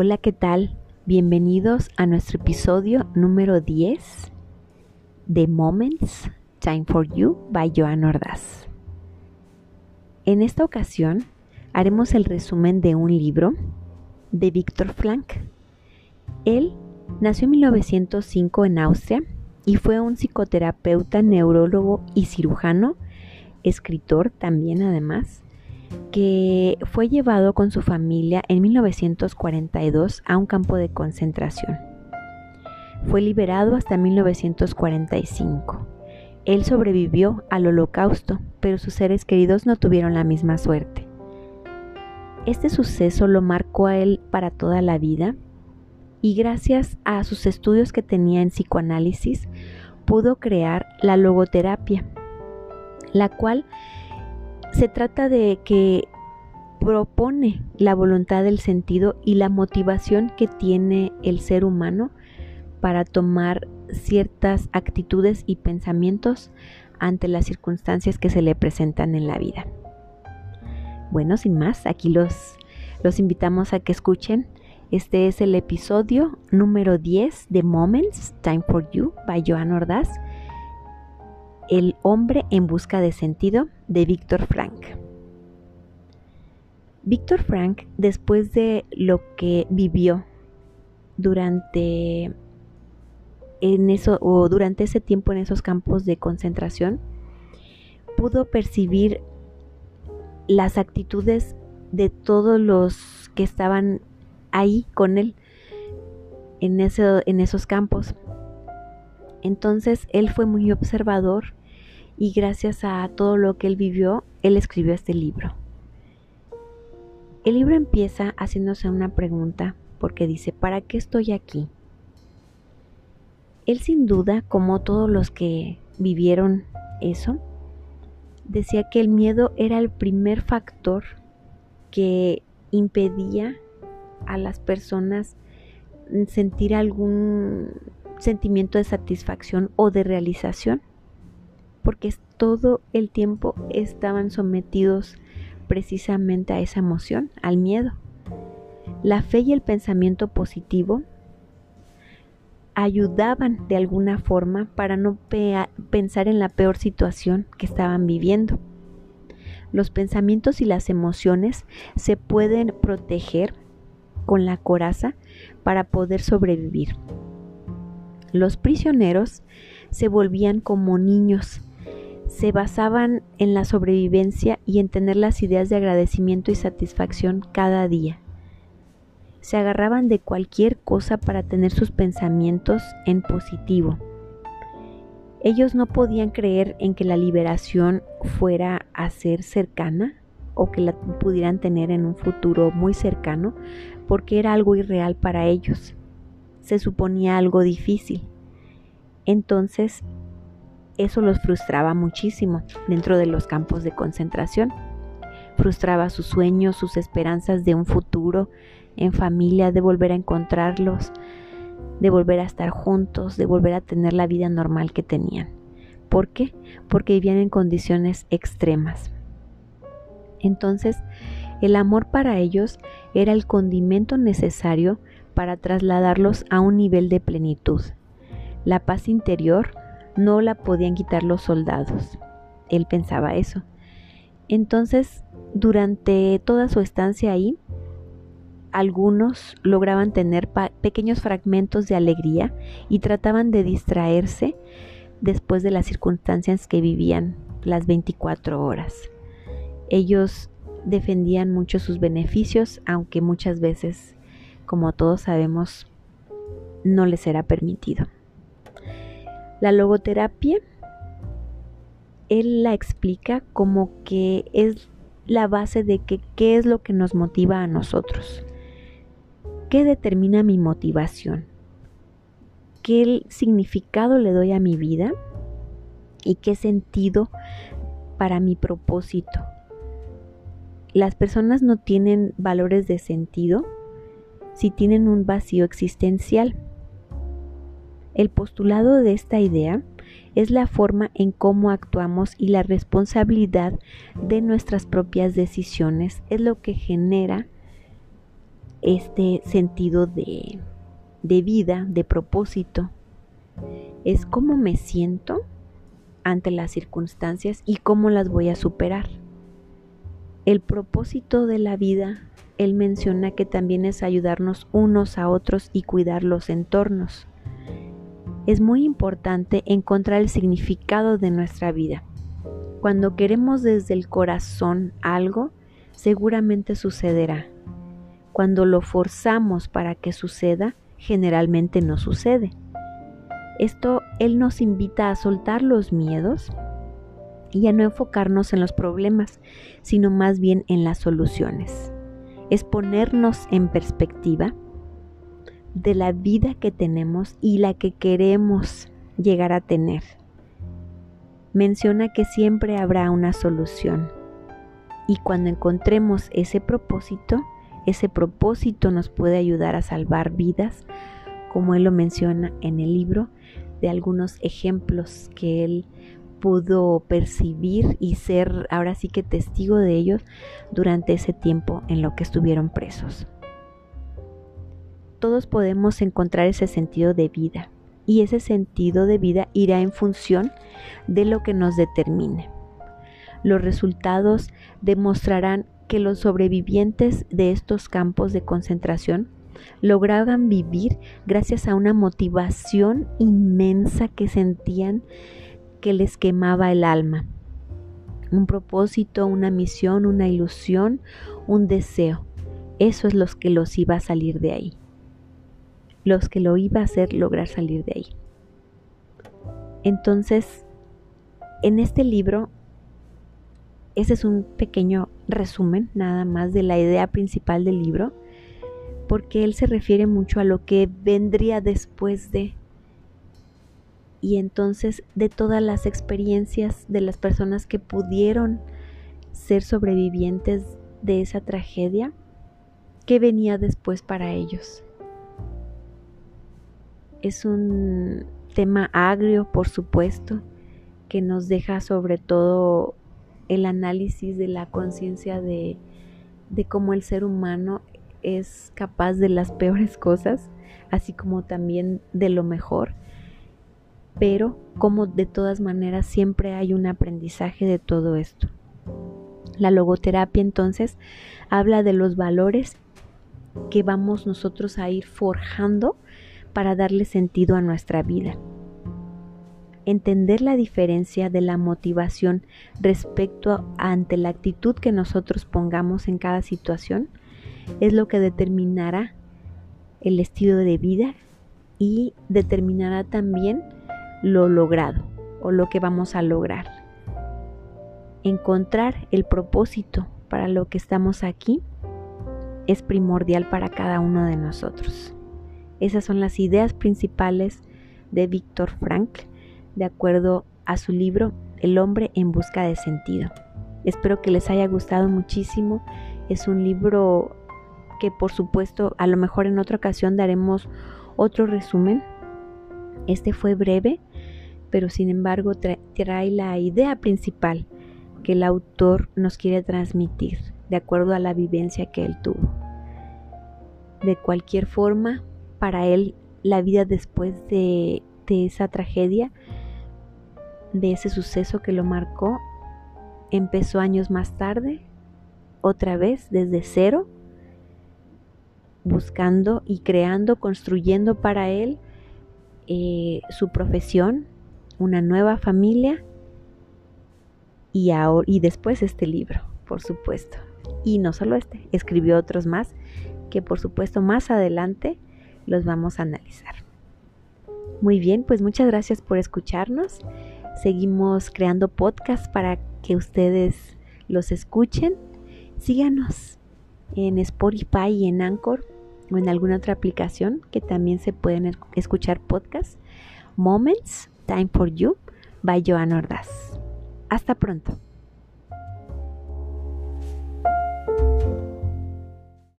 Hola, ¿qué tal? Bienvenidos a nuestro episodio número 10 de Moments Time for You by Joan Ordaz. En esta ocasión haremos el resumen de un libro de Víctor Frank. Él nació en 1905 en Austria y fue un psicoterapeuta, neurólogo y cirujano, escritor también además, que fue llevado con su familia en 1942 a un campo de concentración. Fue liberado hasta 1945. Él sobrevivió al holocausto, pero sus seres queridos no tuvieron la misma suerte. Este suceso lo marcó a él para toda la vida y gracias a sus estudios que tenía en psicoanálisis pudo crear la logoterapia, la cual se trata de que propone la voluntad del sentido y la motivación que tiene el ser humano para tomar ciertas actitudes y pensamientos ante las circunstancias que se le presentan en la vida. Bueno, sin más, aquí los, los invitamos a que escuchen. Este es el episodio número 10 de Moments, Time for You, by Joan Ordaz. El hombre en busca de sentido de Víctor Frank. Víctor Frank, después de lo que vivió durante en eso o durante ese tiempo en esos campos de concentración, pudo percibir las actitudes de todos los que estaban ahí con él en, en esos campos. Entonces él fue muy observador y gracias a todo lo que él vivió, él escribió este libro. El libro empieza haciéndose una pregunta porque dice, ¿para qué estoy aquí? Él sin duda, como todos los que vivieron eso, decía que el miedo era el primer factor que impedía a las personas sentir algún sentimiento de satisfacción o de realización porque todo el tiempo estaban sometidos precisamente a esa emoción, al miedo. La fe y el pensamiento positivo ayudaban de alguna forma para no pensar en la peor situación que estaban viviendo. Los pensamientos y las emociones se pueden proteger con la coraza para poder sobrevivir. Los prisioneros se volvían como niños se basaban en la sobrevivencia y en tener las ideas de agradecimiento y satisfacción cada día. Se agarraban de cualquier cosa para tener sus pensamientos en positivo. Ellos no podían creer en que la liberación fuera a ser cercana o que la pudieran tener en un futuro muy cercano porque era algo irreal para ellos. Se suponía algo difícil. Entonces eso los frustraba muchísimo dentro de los campos de concentración. Frustraba sus sueños, sus esperanzas de un futuro en familia, de volver a encontrarlos, de volver a estar juntos, de volver a tener la vida normal que tenían. ¿Por qué? Porque vivían en condiciones extremas. Entonces, el amor para ellos era el condimento necesario para trasladarlos a un nivel de plenitud. La paz interior no la podían quitar los soldados. Él pensaba eso. Entonces, durante toda su estancia ahí, algunos lograban tener pequeños fragmentos de alegría y trataban de distraerse después de las circunstancias que vivían las 24 horas. Ellos defendían mucho sus beneficios, aunque muchas veces, como todos sabemos, no les era permitido. La logoterapia, él la explica como que es la base de que, qué es lo que nos motiva a nosotros. ¿Qué determina mi motivación? ¿Qué significado le doy a mi vida? ¿Y qué sentido para mi propósito? Las personas no tienen valores de sentido si tienen un vacío existencial. El postulado de esta idea es la forma en cómo actuamos y la responsabilidad de nuestras propias decisiones es lo que genera este sentido de, de vida, de propósito. Es cómo me siento ante las circunstancias y cómo las voy a superar. El propósito de la vida, él menciona que también es ayudarnos unos a otros y cuidar los entornos. Es muy importante encontrar el significado de nuestra vida. Cuando queremos desde el corazón algo, seguramente sucederá. Cuando lo forzamos para que suceda, generalmente no sucede. Esto Él nos invita a soltar los miedos y a no enfocarnos en los problemas, sino más bien en las soluciones. Es ponernos en perspectiva de la vida que tenemos y la que queremos llegar a tener. Menciona que siempre habrá una solución y cuando encontremos ese propósito, ese propósito nos puede ayudar a salvar vidas, como él lo menciona en el libro, de algunos ejemplos que él pudo percibir y ser ahora sí que testigo de ellos durante ese tiempo en lo que estuvieron presos. Todos podemos encontrar ese sentido de vida y ese sentido de vida irá en función de lo que nos determine. Los resultados demostrarán que los sobrevivientes de estos campos de concentración lograban vivir gracias a una motivación inmensa que sentían que les quemaba el alma. Un propósito, una misión, una ilusión, un deseo. Eso es lo que los iba a salir de ahí. Los que lo iba a hacer lograr salir de ahí. Entonces, en este libro ese es un pequeño resumen nada más de la idea principal del libro, porque él se refiere mucho a lo que vendría después de y entonces de todas las experiencias de las personas que pudieron ser sobrevivientes de esa tragedia, ¿qué venía después para ellos? Es un tema agrio, por supuesto, que nos deja sobre todo el análisis de la conciencia de, de cómo el ser humano es capaz de las peores cosas, así como también de lo mejor, pero como de todas maneras siempre hay un aprendizaje de todo esto. La logoterapia entonces habla de los valores que vamos nosotros a ir forjando para darle sentido a nuestra vida entender la diferencia de la motivación respecto ante la actitud que nosotros pongamos en cada situación es lo que determinará el estilo de vida y determinará también lo logrado o lo que vamos a lograr. Encontrar el propósito para lo que estamos aquí es primordial para cada uno de nosotros. Esas son las ideas principales de Víctor Frankl de acuerdo a su libro El hombre en busca de sentido. Espero que les haya gustado muchísimo. Es un libro que por supuesto a lo mejor en otra ocasión daremos otro resumen. Este fue breve, pero sin embargo trae, la idea principal que el autor nos quiere transmitir de acuerdo a la vivencia que él tuvo. De cualquier forma, para él la vida después de, de esa tragedia de ese suceso que lo marcó empezó años más tarde, otra vez desde cero, buscando y creando, construyendo para él eh, su profesión, una nueva familia y, ahora, y después este libro, por supuesto. Y no solo este, escribió otros más que por supuesto más adelante los vamos a analizar. Muy bien, pues muchas gracias por escucharnos. Seguimos creando podcasts para que ustedes los escuchen. Síganos en Spotify y en Anchor o en alguna otra aplicación que también se pueden escuchar podcasts. Moments, Time for You, by Joan Ordaz. Hasta pronto.